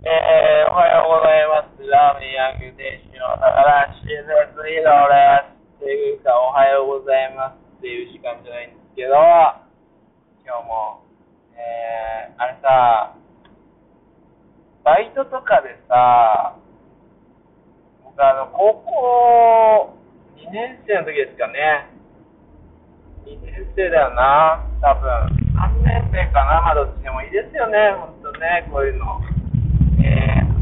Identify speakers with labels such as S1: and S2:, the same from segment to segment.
S1: えー、おはようございます。ラーメンヤング店主の高橋です。リーダー俺っていうか、おはようございますっていう時間じゃないんですけど、今日も、えー、あれさ、バイトとかでさ、僕あの、高校2年生の時ですかね。2年生だよな、多分。3年生かな、まあどっちでもいいですよね、ほんとね、こういうの。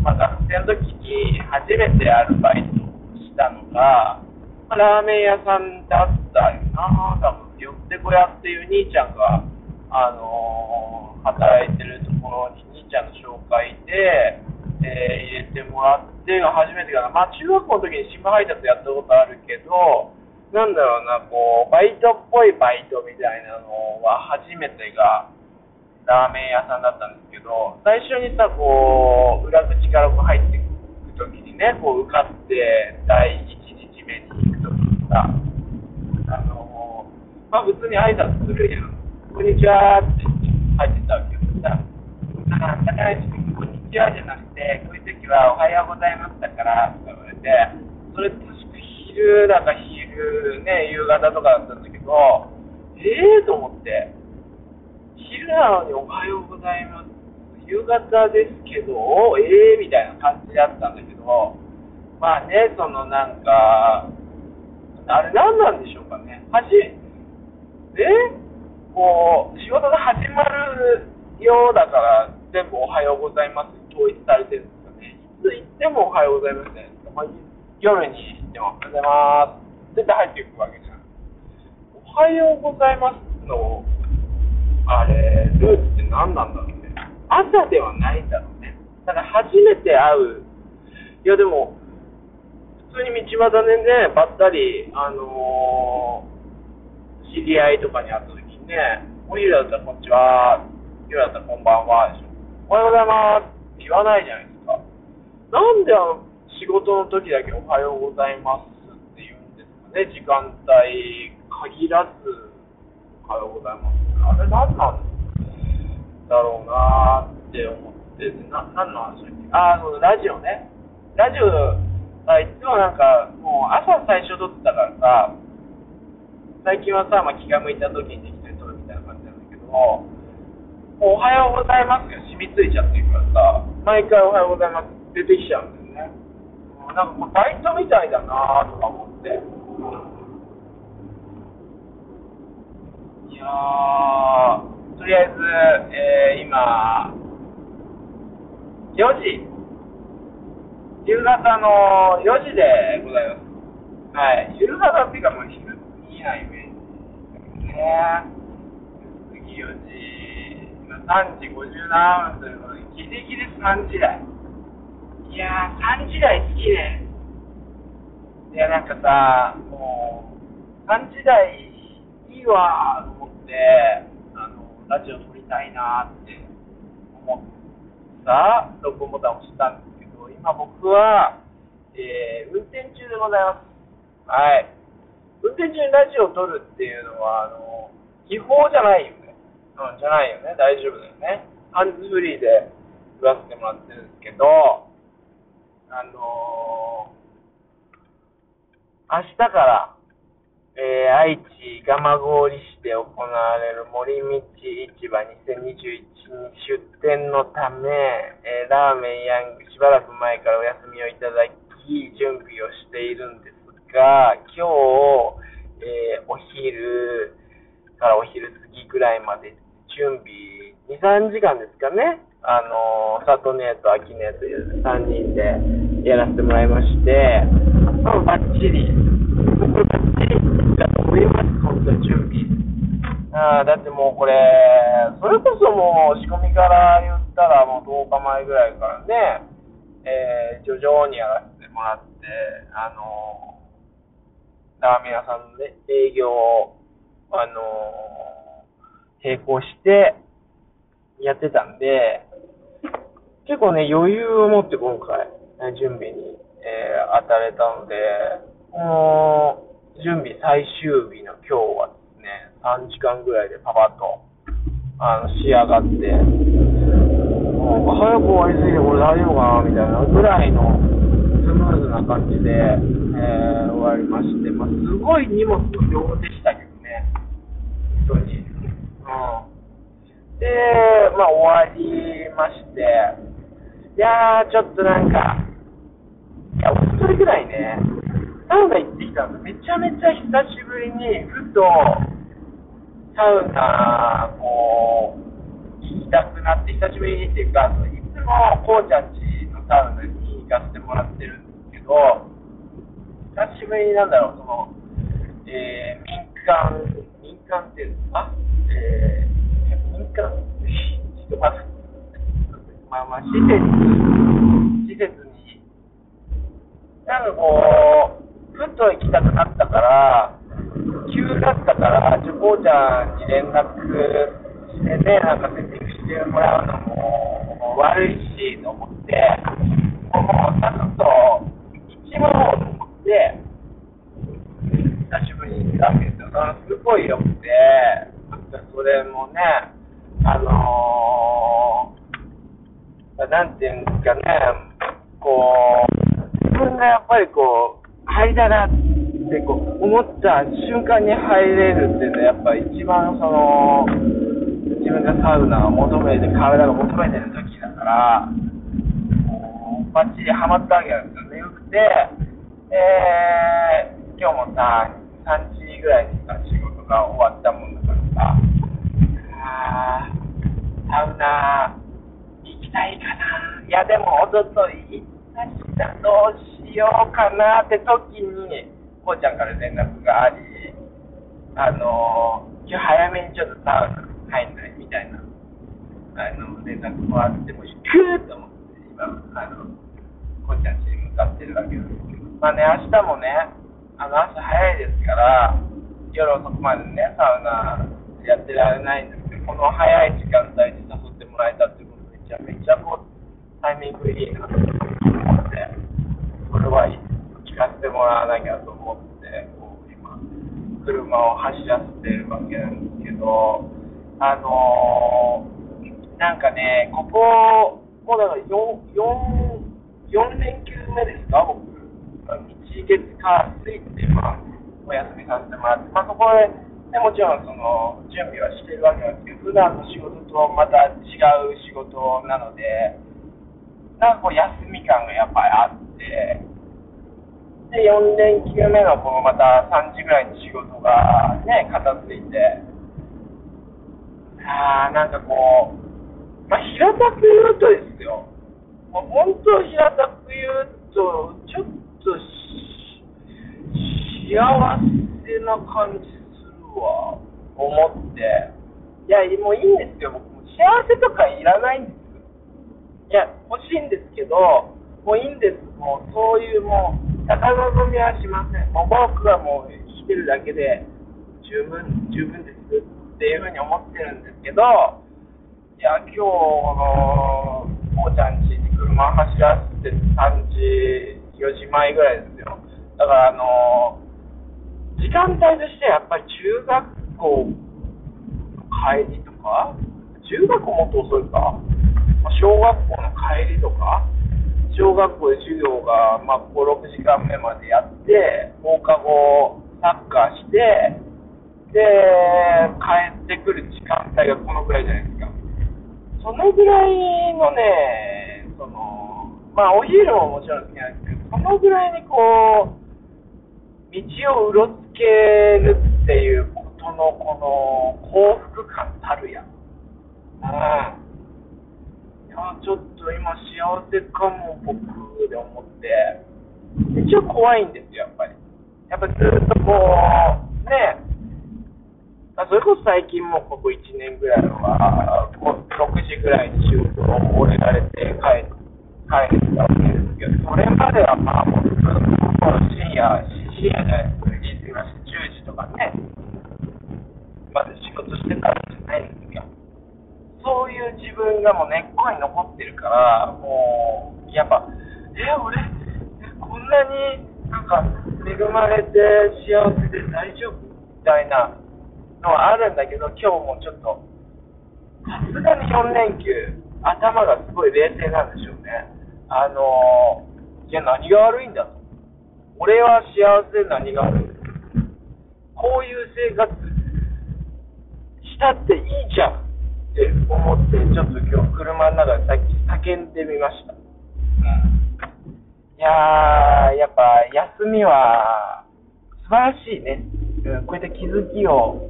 S1: まあ学生の時に初めてアルバイトしたのが、まあラーメン屋さんだったよな、多分。よってこやっていう兄ちゃんが、あのー働いてるところに兄ちゃんの紹介で、えー入れてもらってが初めてかな。まあ中学校の時に新聞配達やったことあるけど、なんだろうな、こう、バイトっぽいバイトみたいなのは初めてが、ラーメン屋さんだったんですけど、最初にさ、こう、裏口からこう入っていくときにね、こう、受かって、第一日目に行くときにさ、あの、まあ普通に挨拶するやん。こんにちはって入ってたわけよ。そしたら、高橋君、こんにちはじゃなくて、こういう時はおはようございますだから、とか言われて、それ確か昼だか昼、ね、夕方とかだったんだけど、ええー、と思って、昼なのにおはようございます。夕方ですけど、ええー、みたいな感じだったんだけど、まあね、そのなんか、あれ何なんでしょうかね。はじ、で、こう、仕事が始まるようだから、全部おはようございます統一されてるんですよね。いつ行ってもおはようございますね。まあ夜に行ってもおはようございます。絶対入っていくわけじゃん。おはようございますの、あれ、ルーツって何なんだろうね。朝ではないんだろうね。だから初めて会う。いやでも、普通に道端でね、ばったり、あのー知り合いとかに会った時にね、お昼だったらこんにちは、夜だったらこんばんはでしょ。おはようございますって言わないじゃないですか。なんであの仕事の時だけおはようございますって言うんですかね、時間帯限らず、おはようございます。あれ何なんだろうなって思って、な何の話だっけ？あ、そうだ、ラジオね。ラジオ、あいつもなんか、もう朝最初撮ってたからさ、最近はさ、まあ、気が向いた時にできて撮るみたいな感じなんだけども、もうおはようございますが染みついちゃってるからさ、毎回おはようございます出てきちゃうんだよね。なんかこうバイトみたいだなとか思って。いとりあえず、えー、今、4時、夕方の4時でございます。はい、夕方っていうかもう昼過ぎなイメージね。次4時、今3時57分ということで、ギリギリ3時台。いやー、3時台好きね。いや、なんかさ、もう、3時台いいわーと思って、あの、ラジオ撮りたいなって思ってさ、録音ボタンを押したんですけど、今僕は、えー、運転中でございます。はい。運転中にラジオを撮るっていうのは、あの、違法じゃないよね。うん、じゃないよね。大丈夫だよね。ハンズフリーで撮らせてもらってるんですけど、あのー明日から、えー愛知蒲郡市で行われる森道市場2021に出店のため、えーラーメンヤングしばらく前からお休みをいただき、準備をしているんですが、今日、えーお昼からお昼過ぎぐらいまで準備、2、3時間ですかね。あのー、佐藤姉と秋姉という3人でやらせてもらいまして、まあ、バッチリ、僕バッチリだと思います、本当に準備。あだってもうこれ、それこそもう仕込みから言ったらもう10日前ぐらいからね、えー徐々にやらせてもらって、あのーラーメン屋さんのね、営業を、あのー並行してやってたんで、結構ね、余裕を持って今回、準備に、えー当たれたので、この準備最終日の今日はね、3時間ぐらいでパパッと、あの、仕上がって、もう早く終わりすぎて、これ大丈夫かなみたいなぐらいのスムーズな感じで、えー終わりまして、まあ、すごい荷物の量でしたけどね、本当に。うん、で、まあ、終わりまして、いやー、ちょっとなんか、いや、お一人ぐらいね、サウナ行ってきたんですめちゃめちゃ久しぶりに、ふと、サウナ、こう、行きたくなって、久しぶりにっていうか、いつもこうちゃんちのサウナに行かせてもらってるんですけど、久しぶりになんだろう、その、えー、民間、民間っていうんですか、えー、民間、ちょっと待ってまあまあ、施設、施設に、なんかこう、と行きたくなったから、急だったから、ちょ、こうちゃんに連絡してね、なんかセッティングしてもらうのももう悪いし、と思って、もう、さっと行っちまおうと思って、久しぶりに行ったわけですよ。すごい良くて、それもね、あのー、なんていうんですかね、こう、自分がやっぱりこう、入だなってこう思った瞬間に入れるっていうのは、やっぱ一番その、自分がサウナを求めて、体が求めてる時だから、こうバッチリハマったわけなんですよね。よくて、えー、今日もさ、3時ぐらいにさ、仕事が終わったもんだからさ、あ、サウナ行きたいかな。いや、でも、おととい行ったしな、どうしようしようかなって時に、こうちゃんから連絡があり、あのー、今日早めにちょっとサウナ入んないみたいな、あの、連絡もらっても行くと思って、今、あの、こうちゃん家に向かってるわけなんですけど、まあね、明日もね、あの、朝早いですから、夜遅くまでね、サウナやってられないんですけど、この早い時間帯に誘ってもらえたってこと、めちゃめちゃこう、タイミングいいなと思って、これは聞かせてもらわなきゃと思って、こう今、車を走らせてるわけなんですけど、あのー、なんかね、ここ、もうだから 4, 4, 4連休目ですか、僕。日月火水って、まあ、お休みさせてもらって、まあ、そこで、ね、もちろんその準備はしてるわけなんですけど、普段の仕事とまた違う仕事なので、なんかこう休み感がやっぱりあって、で、4連休目のこのまた3時ぐらいに仕事がね、片付いて、あー、なんかこう、まあ、平たく言うとですよ、もう本当平たく言うと、ちょっと幸せな感じするわ、思って。いや、もういいんですよ、僕も幸せとかいらないんです。いや、欲しいんですけど、もういいんです。もうそういうもう、高望みはしません。もう僕はもう生きてるだけで十分、十分ですっていうふうに思ってるんですけど、いや、今日、の、こうちゃんちに車走らせて3時、4時前ぐらいですよ。だから、あの時間帯としてやっぱり中学校帰りとか、中学校もっと遅いか、小学校の帰りとか、小学校で授業が、まあ、5、6時間目までやって、放課後サッカーして、で、帰ってくる時間帯がこのぐらいじゃないですか。そのぐらいのね、その、まあ、お昼ももちろん好きなんですけど、そのぐらいにこう、道をうろつけるっていうことのこの幸福感たるや。うん。いや、ちょっと今幸せかも僕で思って、一応怖いんですよ、やっぱり。やっぱずっとこう、ね、それこそ最近もここ1年ぐらいは、6時ぐらいに仕事を終えられて帰帰れてたわけですけど、それまではまあもうずっと深夜、深夜じゃないですか、10時とかね、まで仕事してたんじゃないんですよ。そういう自分がもう根っこに残ってるから、もう、やっぱ、え、俺、こんなになんか恵まれて幸せで大丈夫みたいなのはあるんだけど、今日もちょっと、さすがに4連休、頭がすごい冷静なんでしょうね。あのー、いや、何が悪いんだと。俺は幸せで何が悪いんだこういう生活したっていいじゃんって思って、ちょっと今日車の中でさっき叫んでみました。うん。いやー、やっぱ休みは素晴らしいね。うん、こういった気づきを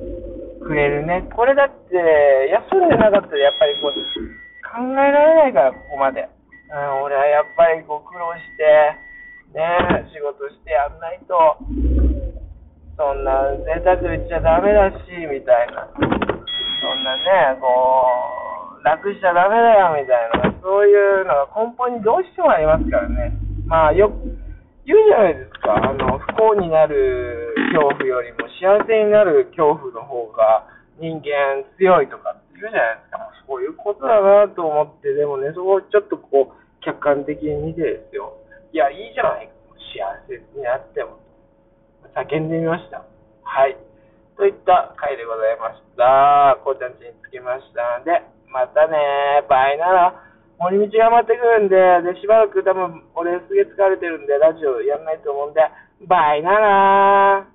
S1: くれるね。これだって、休んでなかったらやっぱりこう、考えられないから、ここまで。うん、俺はやっぱりこう苦労して、ね、仕事してやんないと、そんな贅沢言っちゃダメだし、みたいな。そんなね、こう、楽しちゃダメだよ、みたいな。そういうのが根本にどうしてもありますからね。まあ、よく、言うじゃないですか。あの、不幸になる恐怖よりも幸せになる恐怖の方が人間強いとかって言うじゃないですか。そういうことだなと思って、でもね、そこをちょっとこう、客観的に見てですよ。いや、いいじゃないか。幸せになっても。叫んでみました。はい。といった回でございました。こうちゃんちに着きましたんで、またねバイなら。森道が待ってくるんで、で、しばらく多分、俺すげえ疲れてるんで、ラジオやんないと思うんで、バイなら